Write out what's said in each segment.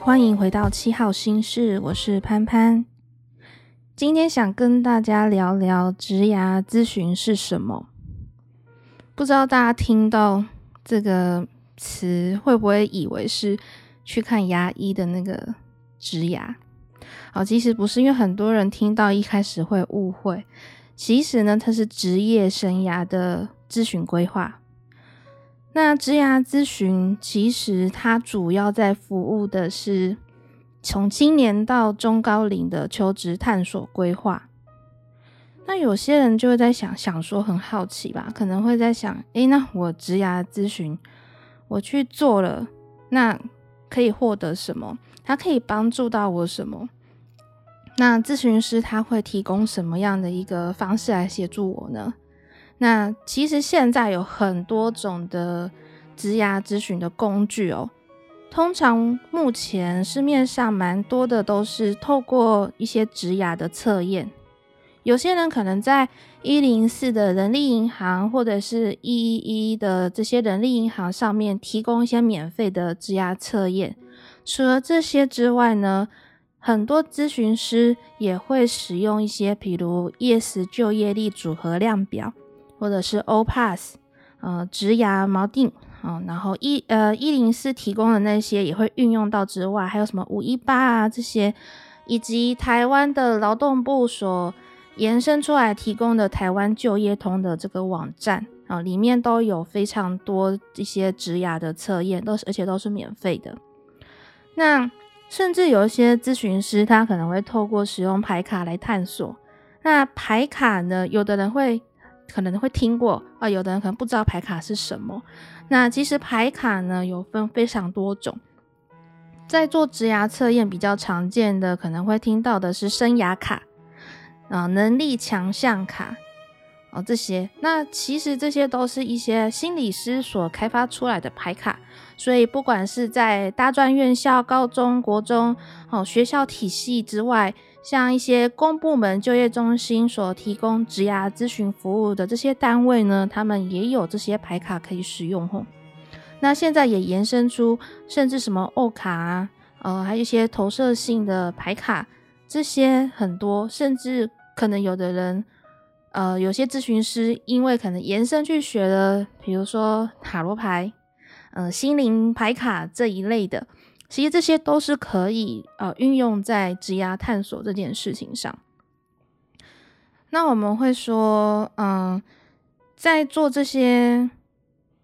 欢迎回到七号心事，我是潘潘。今天想跟大家聊聊职涯咨询是什么。不知道大家听到这个词会不会以为是去看牙医的那个职牙？好，其实不是，因为很多人听到一开始会误会。其实呢，它是职业生涯的咨询规划。那职涯咨询其实它主要在服务的是从青年到中高龄的求职探索规划。那有些人就会在想，想说很好奇吧，可能会在想，诶，那我职涯咨询我去做了，那可以获得什么？它可以帮助到我什么？那咨询师他会提供什么样的一个方式来协助我呢？那其实现在有很多种的职涯咨询的工具哦。通常目前市面上蛮多的都是透过一些职涯的测验。有些人可能在一零四的人力银行或者是一一一的这些人力银行上面提供一些免费的职涯测验。除了这些之外呢，很多咨询师也会使用一些，比如 YES 就业力组合量表，或者是 OPAS 呃，植牙锚定啊，然后一呃一零四提供的那些也会运用到之外，还有什么五一八啊这些，以及台湾的劳动部所延伸出来提供的台湾就业通的这个网站啊，里面都有非常多一些植牙的测验，都是而且都是免费的。那甚至有一些咨询师，他可能会透过使用牌卡来探索。那牌卡呢，有的人会可能会听过啊，有的人可能不知道牌卡是什么。那其实牌卡呢，有分非常多种。在做职涯测验比较常见的，可能会听到的是生涯卡啊、能力强项卡啊这些。那其实这些都是一些心理师所开发出来的牌卡。所以，不管是在大专院校、高中国中、哦学校体系之外，像一些公部门就业中心所提供职涯咨询服务的这些单位呢，他们也有这些牌卡可以使用吼。那现在也延伸出，甚至什么 O 卡啊，呃，还有一些投射性的牌卡，这些很多，甚至可能有的人，呃，有些咨询师因为可能延伸去学了，比如说塔罗牌。呃，心灵牌卡这一类的，其实这些都是可以呃运用在职涯探索这件事情上。那我们会说，嗯、在做这些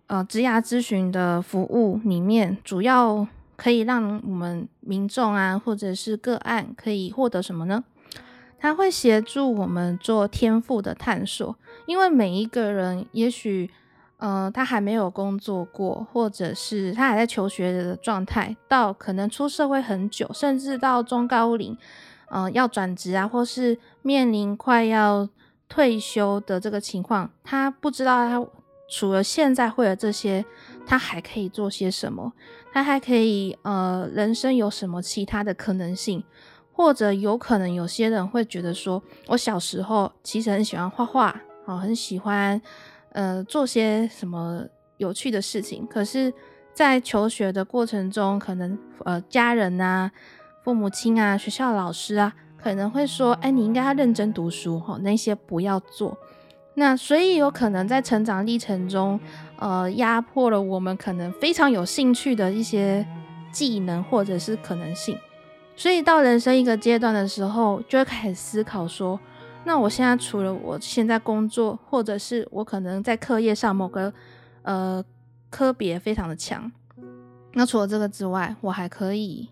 呃职涯咨询的服务里面，主要可以让我们民众啊，或者是个案可以获得什么呢？它会协助我们做天赋的探索，因为每一个人也许。呃，他还没有工作过，或者是他还在求学的状态，到可能出社会很久，甚至到中高龄，呃，要转职啊，或是面临快要退休的这个情况，他不知道他除了现在会有这些，他还可以做些什么？他还可以呃，人生有什么其他的可能性？或者有可能有些人会觉得说，我小时候其实很喜欢画画，哦、很喜欢。呃，做些什么有趣的事情？可是，在求学的过程中，可能呃，家人啊、父母亲啊、学校老师啊，可能会说：“哎，你应该要认真读书，哈，那些不要做。”那所以有可能在成长历程中，呃，压迫了我们可能非常有兴趣的一些技能或者是可能性。所以到人生一个阶段的时候，就会开始思考说。那我现在除了我现在工作，或者是我可能在课业上某个呃科别非常的强，那除了这个之外，我还可以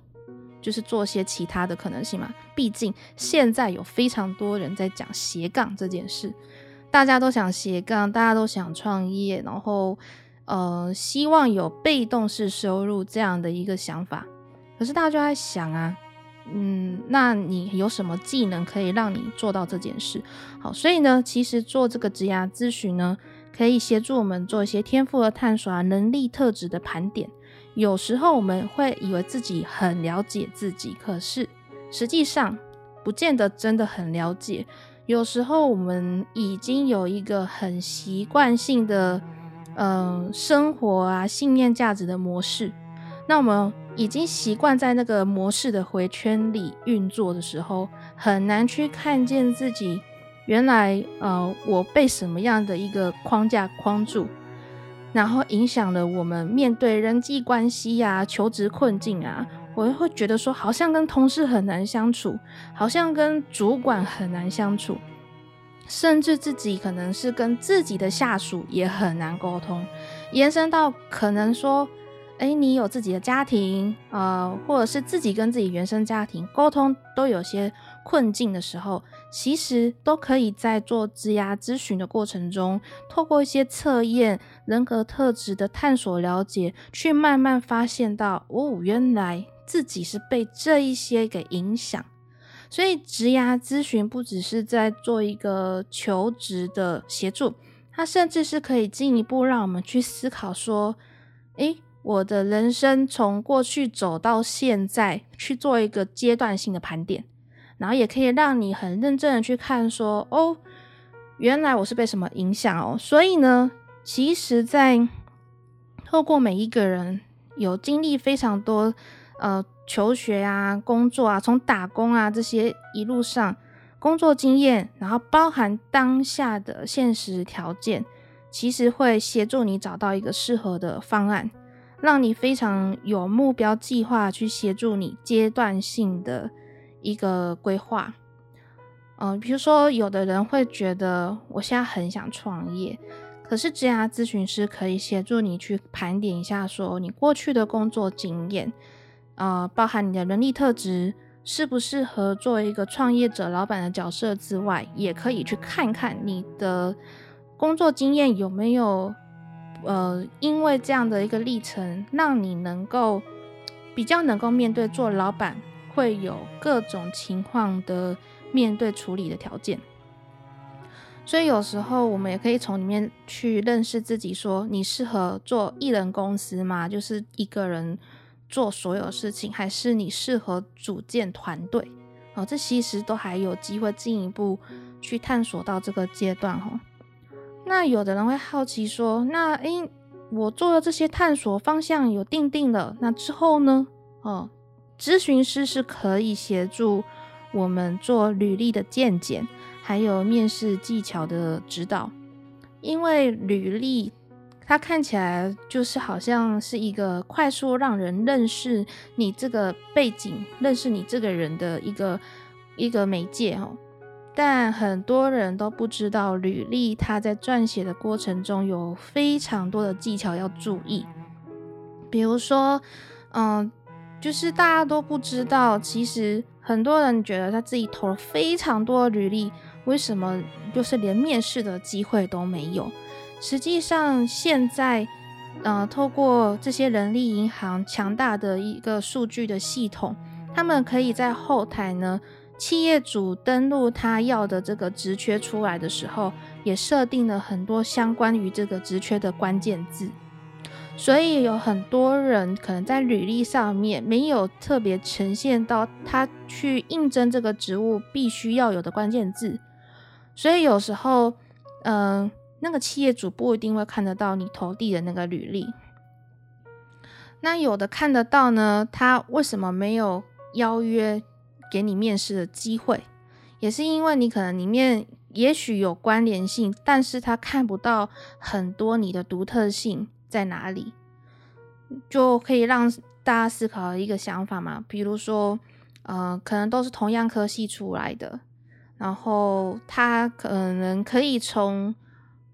就是做些其他的可能性嘛？毕竟现在有非常多人在讲斜杠这件事，大家都想斜杠，大家都想创业，然后呃希望有被动式收入这样的一个想法，可是大家就在想啊。嗯，那你有什么技能可以让你做到这件事？好，所以呢，其实做这个职涯咨询呢，可以协助我们做一些天赋的探索啊，能力特质的盘点。有时候我们会以为自己很了解自己，可是实际上不见得真的很了解。有时候我们已经有一个很习惯性的，嗯、生活啊，信念价值的模式。那我们已经习惯在那个模式的回圈里运作的时候，很难去看见自己原来呃，我被什么样的一个框架框住，然后影响了我们面对人际关系呀、求职困境啊。我会觉得说，好像跟同事很难相处，好像跟主管很难相处，甚至自己可能是跟自己的下属也很难沟通，延伸到可能说，诶，你有自己的家庭，呃，或者是自己跟自己原生家庭沟通都有些困境的时候，其实都可以在做职涯咨询的过程中，透过一些测验、人格特质的探索了解，去慢慢发现到，哦，原来。自己是被这一些给影响，所以职涯咨询不只是在做一个求职的协助，它甚至是可以进一步让我们去思考说，诶，我的人生从过去走到现在，去做一个阶段性的盘点，然后也可以让你很认真的去看说，哦，原来我是被什么影响哦，所以呢，其实，在透过每一个人有经历非常多。呃，求学啊，工作啊，从打工啊这些一路上工作经验，然后包含当下的现实条件，其实会协助你找到一个适合的方案，让你非常有目标计划去协助你阶段性的一个规划。嗯、呃，比如说有的人会觉得我现在很想创业，可是职涯咨询师可以协助你去盘点一下，说你过去的工作经验。呃，包含你的人力特质适不适合做一个创业者、老板的角色之外，也可以去看看你的工作经验有没有，呃，因为这样的一个历程，让你能够比较能够面对做老板会有各种情况的面对处理的条件。所以有时候我们也可以从里面去认识自己，说你适合做一人公司吗？就是一个人。做所有事情，还是你适合组建团队？哦，这其实都还有机会进一步去探索到这个阶段哦。那有的人会好奇说，那诶，我做的这些探索方向有定定了，那之后呢？哦，咨询师是可以协助我们做履历的健检，还有面试技巧的指导，因为履历。它看起来就是好像是一个快速让人认识你这个背景、认识你这个人的一个一个媒介哦，但很多人都不知道履历他在撰写的过程中有非常多的技巧要注意。比如说，嗯，就是大家都不知道，其实很多人觉得他自己投了非常多的履历，为什么就是连面试的机会都没有？实际上，现在，呃，透过这些人力银行强大的一个数据的系统，他们可以在后台呢，企业主登录他要的这个职缺出来的时候，也设定了很多相关于这个职缺的关键字，所以有很多人可能在履历上面没有特别呈现到他去应征这个职务必须要有的关键字，所以有时候，嗯、那个企业主不一定会看得到你投递的那个履历，那有的看得到呢，他为什么没有邀约给你面试的机会？也是因为你可能里面也许有关联性，但是他看不到很多你的独特性在哪里，就可以让大家思考一个想法嘛，比如说，呃，可能都是同样科系出来的，然后他可能可以从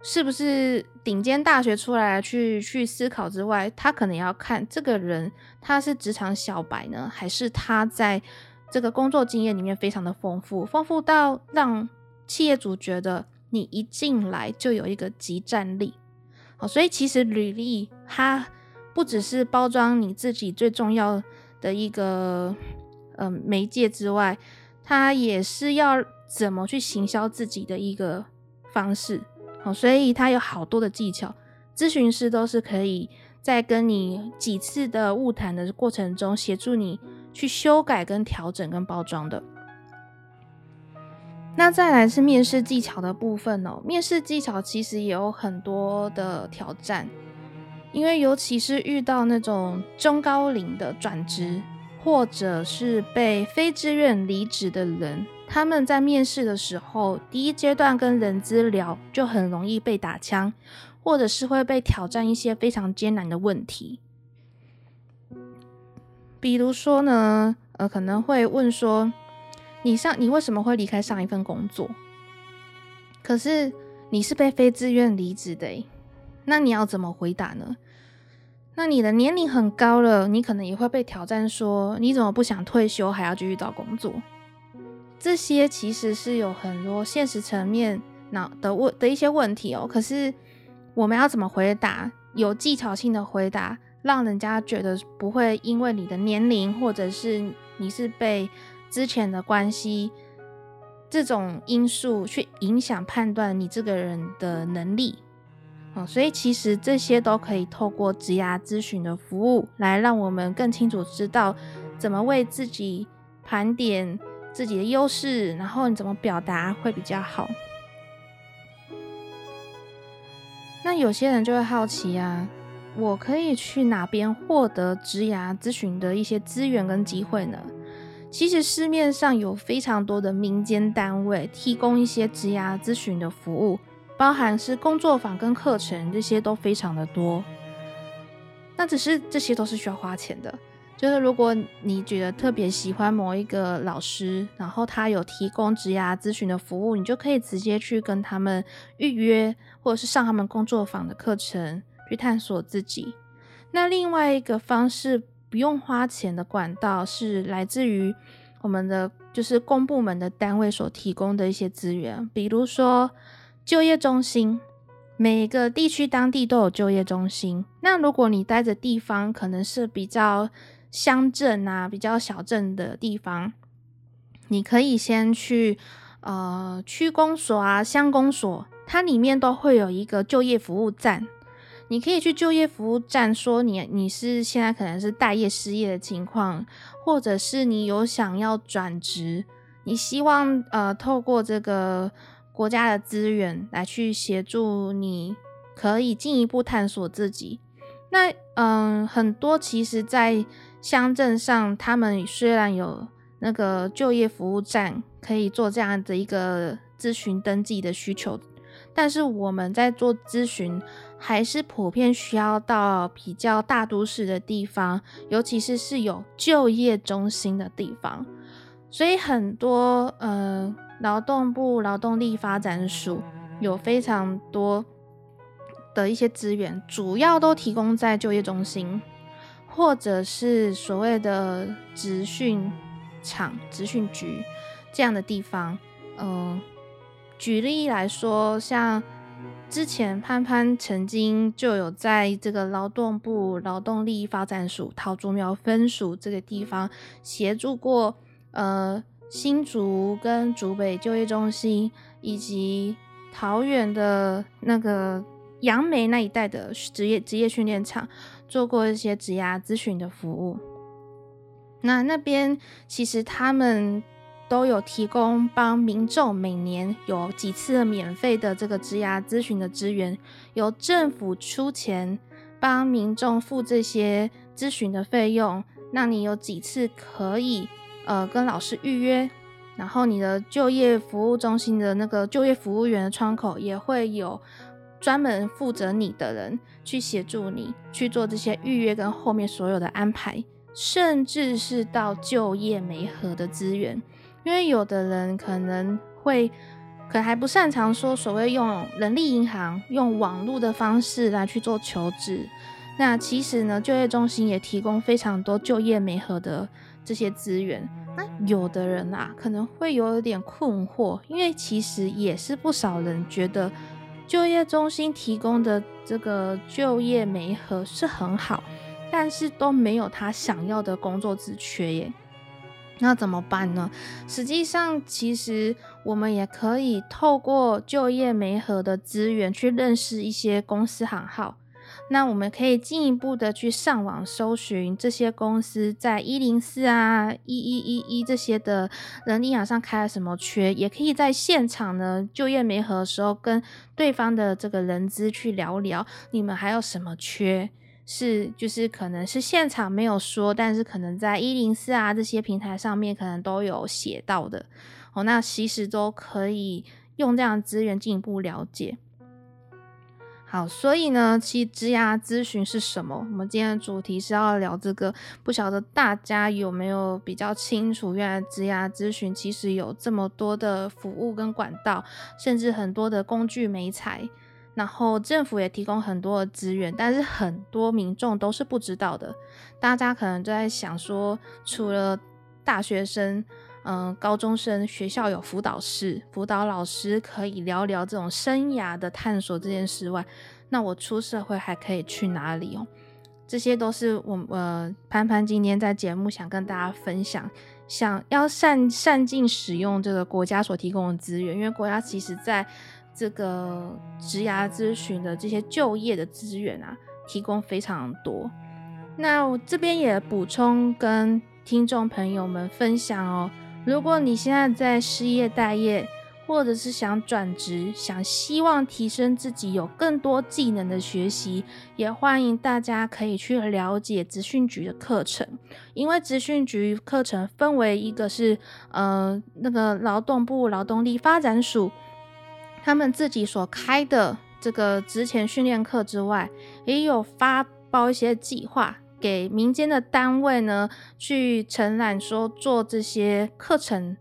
是不是顶尖大学出来去去思考之外，他可能要看这个人他是职场小白呢，还是他在这个工作经验里面非常的丰富，丰富到让企业主觉得你一进来就有一个即战力。好，所以其实履历它不只是包装你自己最重要的一个、呃、媒介之外，它也是要怎么去行销自己的一个方式。好，所以他有好多的技巧，咨询师都是可以在跟你几次的物谈的过程中，协助你去修改、跟调整、跟包装的。那再来是面试技巧的部分哦，面试技巧其实也有很多的挑战，因为尤其是遇到那种中高龄的转职，或者是被非自愿离职的人，他们在面试的时候，第一阶段跟人资聊就很容易被打枪，或者是会被挑战一些非常艰难的问题。比如说呢，呃，可能会问说，你上你为什么会离开上一份工作？可是你是被非自愿离职的，那你要怎么回答呢？那你的年龄很高了，你可能也会被挑战说，你怎么不想退休还要继续找工作？这些其实是有很多现实层面那的问的一些问题哦。可是我们要怎么回答？有技巧性的回答。让人家觉得不会因为你的年龄，或者是你是被之前的关系这种因素去影响判断你这个人的能力，哦，所以其实这些都可以透过职涯咨询的服务来让我们更清楚知道怎么为自己盘点自己的优势，然后你怎么表达会比较好。那有些人就会好奇啊。我可以去哪边获得职涯咨询的一些资源跟机会呢？其实市面上有非常多的民间单位提供一些职涯咨询的服务，包含是工作坊跟课程，这些都非常的多。那只是这些都是需要花钱的。就是如果你觉得特别喜欢某一个老师，然后他有提供职涯咨询的服务，你就可以直接去跟他们预约，或者是上他们工作坊的课程。去探索自己。那另外一个方式不用花钱的管道是来自于我们的就是公部门的单位所提供的一些资源，比如说就业中心，每个地区当地都有就业中心。那如果你待的地方可能是比较乡镇啊、比较小镇的地方，你可以先去呃区公所啊、乡公所，它里面都会有一个就业服务站。你可以去就业服务站说你你是现在可能是待业失业的情况，或者是你有想要转职，你希望呃透过这个国家的资源来去协助你，可以进一步探索自己。那嗯、很多其实在乡镇上，他们虽然有那个就业服务站可以做这样的一个咨询登记的需求，但是我们在做咨询。还是普遍需要到比较大都市的地方，尤其是是有就业中心的地方。所以很多呃，劳动部劳动力发展署有非常多的一些资源，主要都提供在就业中心，或者是所谓的职训场、职训局这样的地方。嗯、举例来说，像。之前潘潘曾经就有在这个劳动部劳动力发展署桃竹苗分署这个地方协助过，呃，新竹跟竹北就业中心，以及桃园的那个杨梅那一带的职业职业训练场，做过一些职涯咨询的服务。那那边其实他们。都有提供帮民众每年有几次免费的这个职涯咨询的资源，由政府出钱帮民众付这些咨询的费用，那你有几次可以呃跟老师预约，然后你的就业服务中心的那个就业服务员的窗口也会有专门负责你的人去协助你去做这些预约跟后面所有的安排，甚至是到就业媒合的资源。因为有的人可能会，可能还不擅长说所谓用人力银行、用网络的方式来去做求职。那其实呢，就业中心也提供非常多就业媒合的这些资源。那有的人啊，可能会有点困惑，因为其实也是不少人觉得就业中心提供的这个就业媒合是很好，但是都没有他想要的工作之缺耶。那怎么办呢？实际上，其实我们也可以透过就业媒合的资源去认识一些公司行号，那我们可以进一步的去上网搜寻这些公司在一零四啊、一一一一这些的人力银行上开了什么缺，也可以在现场呢就业媒合的时候跟对方的这个人资去聊聊，你们还有什么缺是就是可能是现场没有说，但是可能在一零四啊这些平台上面可能都有写到的哦，那其实都可以用这样的资源进一步了解。好，所以呢，其实职涯咨询是什么？我们今天的主题是要聊这个，不晓得大家有没有比较清楚？原来职涯咨询其实有这么多的服务跟管道，甚至很多的工具媒材，然后政府也提供很多的资源，但是很多民众都是不知道的。大家可能就在想说，除了大学生。嗯，高中生学校有辅导室，辅导老师可以聊聊这种生涯的探索这件事外，那我出社会还可以去哪里哦？这些都是我呃潘潘今天在节目想跟大家分享，想要善善尽使用这个国家所提供的资源，因为国家其实在这个职涯咨询的这些就业的资源啊，提供非常多。那我这边也补充跟听众朋友们分享哦。如果你现在在失业待业，或者是想转职，想希望提升自己有更多技能的学习，也欢迎大家可以去了解职训局的课程。因为职训局课程分为一个是呃那个劳动部劳动力发展署他们自己所开的这个职前训练课之外，也有发包一些计划。给民间的单位呢，去承揽说做这些课程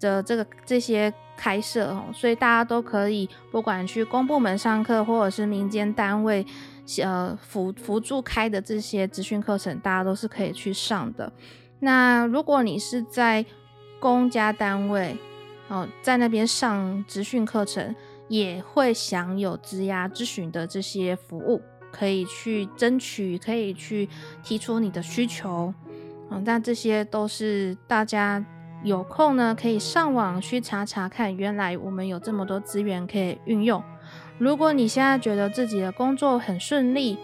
的这个这些开设哦，所以大家都可以，不管去公部门上课，或者是民间单位呃辅辅助开的这些资讯课程，大家都是可以去上的。那如果你是在公家单位哦，在那边上资讯课程，也会享有职涯咨询的这些服务。可以去争取，可以去提出你的需求，嗯，但这些都是大家有空呢，可以上网去查查看，原来我们有这么多资源可以运用。如果你现在觉得自己的工作很顺利，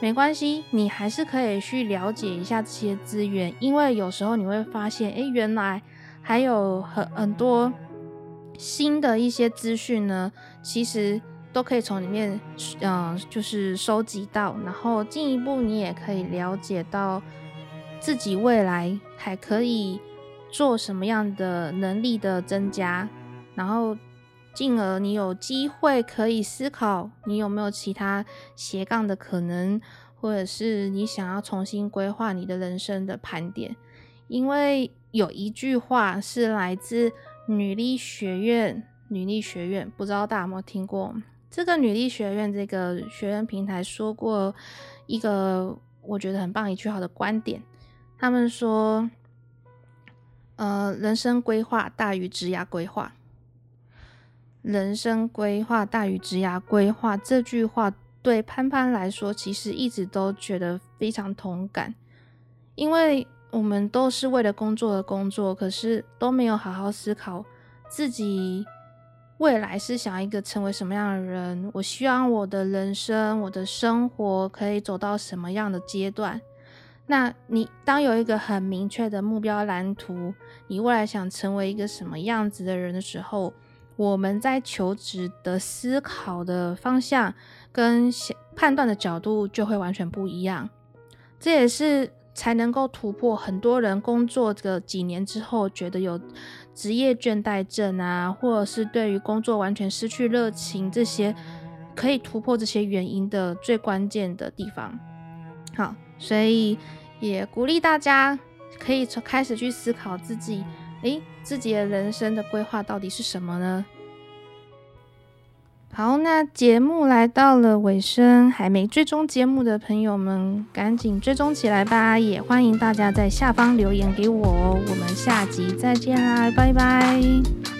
没关系，你还是可以去了解一下这些资源，因为有时候你会发现，诶，原来还有很很多新的一些资讯呢，其实。都可以从里面，嗯、呃，就是收集到，然后进一步你也可以了解到自己未来还可以做什么样的能力的增加，然后进而你有机会可以思考你有没有其他斜杠的可能，或者是你想要重新规划你的人生的盘点。因为有一句话是来自女力学院，女力学院不知道大家有没有听过？这个女力学院这个学院平台说过一个我觉得很棒一句好的观点，他们说，呃，人生规划大于职涯规划，人生规划大于职涯规划这句话对潘潘来说，其实一直都觉得非常同感，因为我们都是为了工作而工作，可是都没有好好思考自己。未来是想要一个成为什么样的人？我希望我的人生、我的生活可以走到什么样的阶段？那你当有一个很明确的目标蓝图，你未来想成为一个什么样子的人的时候，我们在求职的思考的方向跟判断的角度就会完全不一样。这也是。才能够突破很多人工作个几年之后觉得有职业倦怠症啊，或者是对于工作完全失去热情，这些可以突破这些原因的最关键的地方。好，所以也鼓励大家可以从开始去思考自己，诶，自己的人生的规划到底是什么呢？好，那节目来到了尾声，还没追踪节目的朋友们，赶紧追踪起来吧！也欢迎大家在下方留言给我哦。我们下集再见啦，拜拜。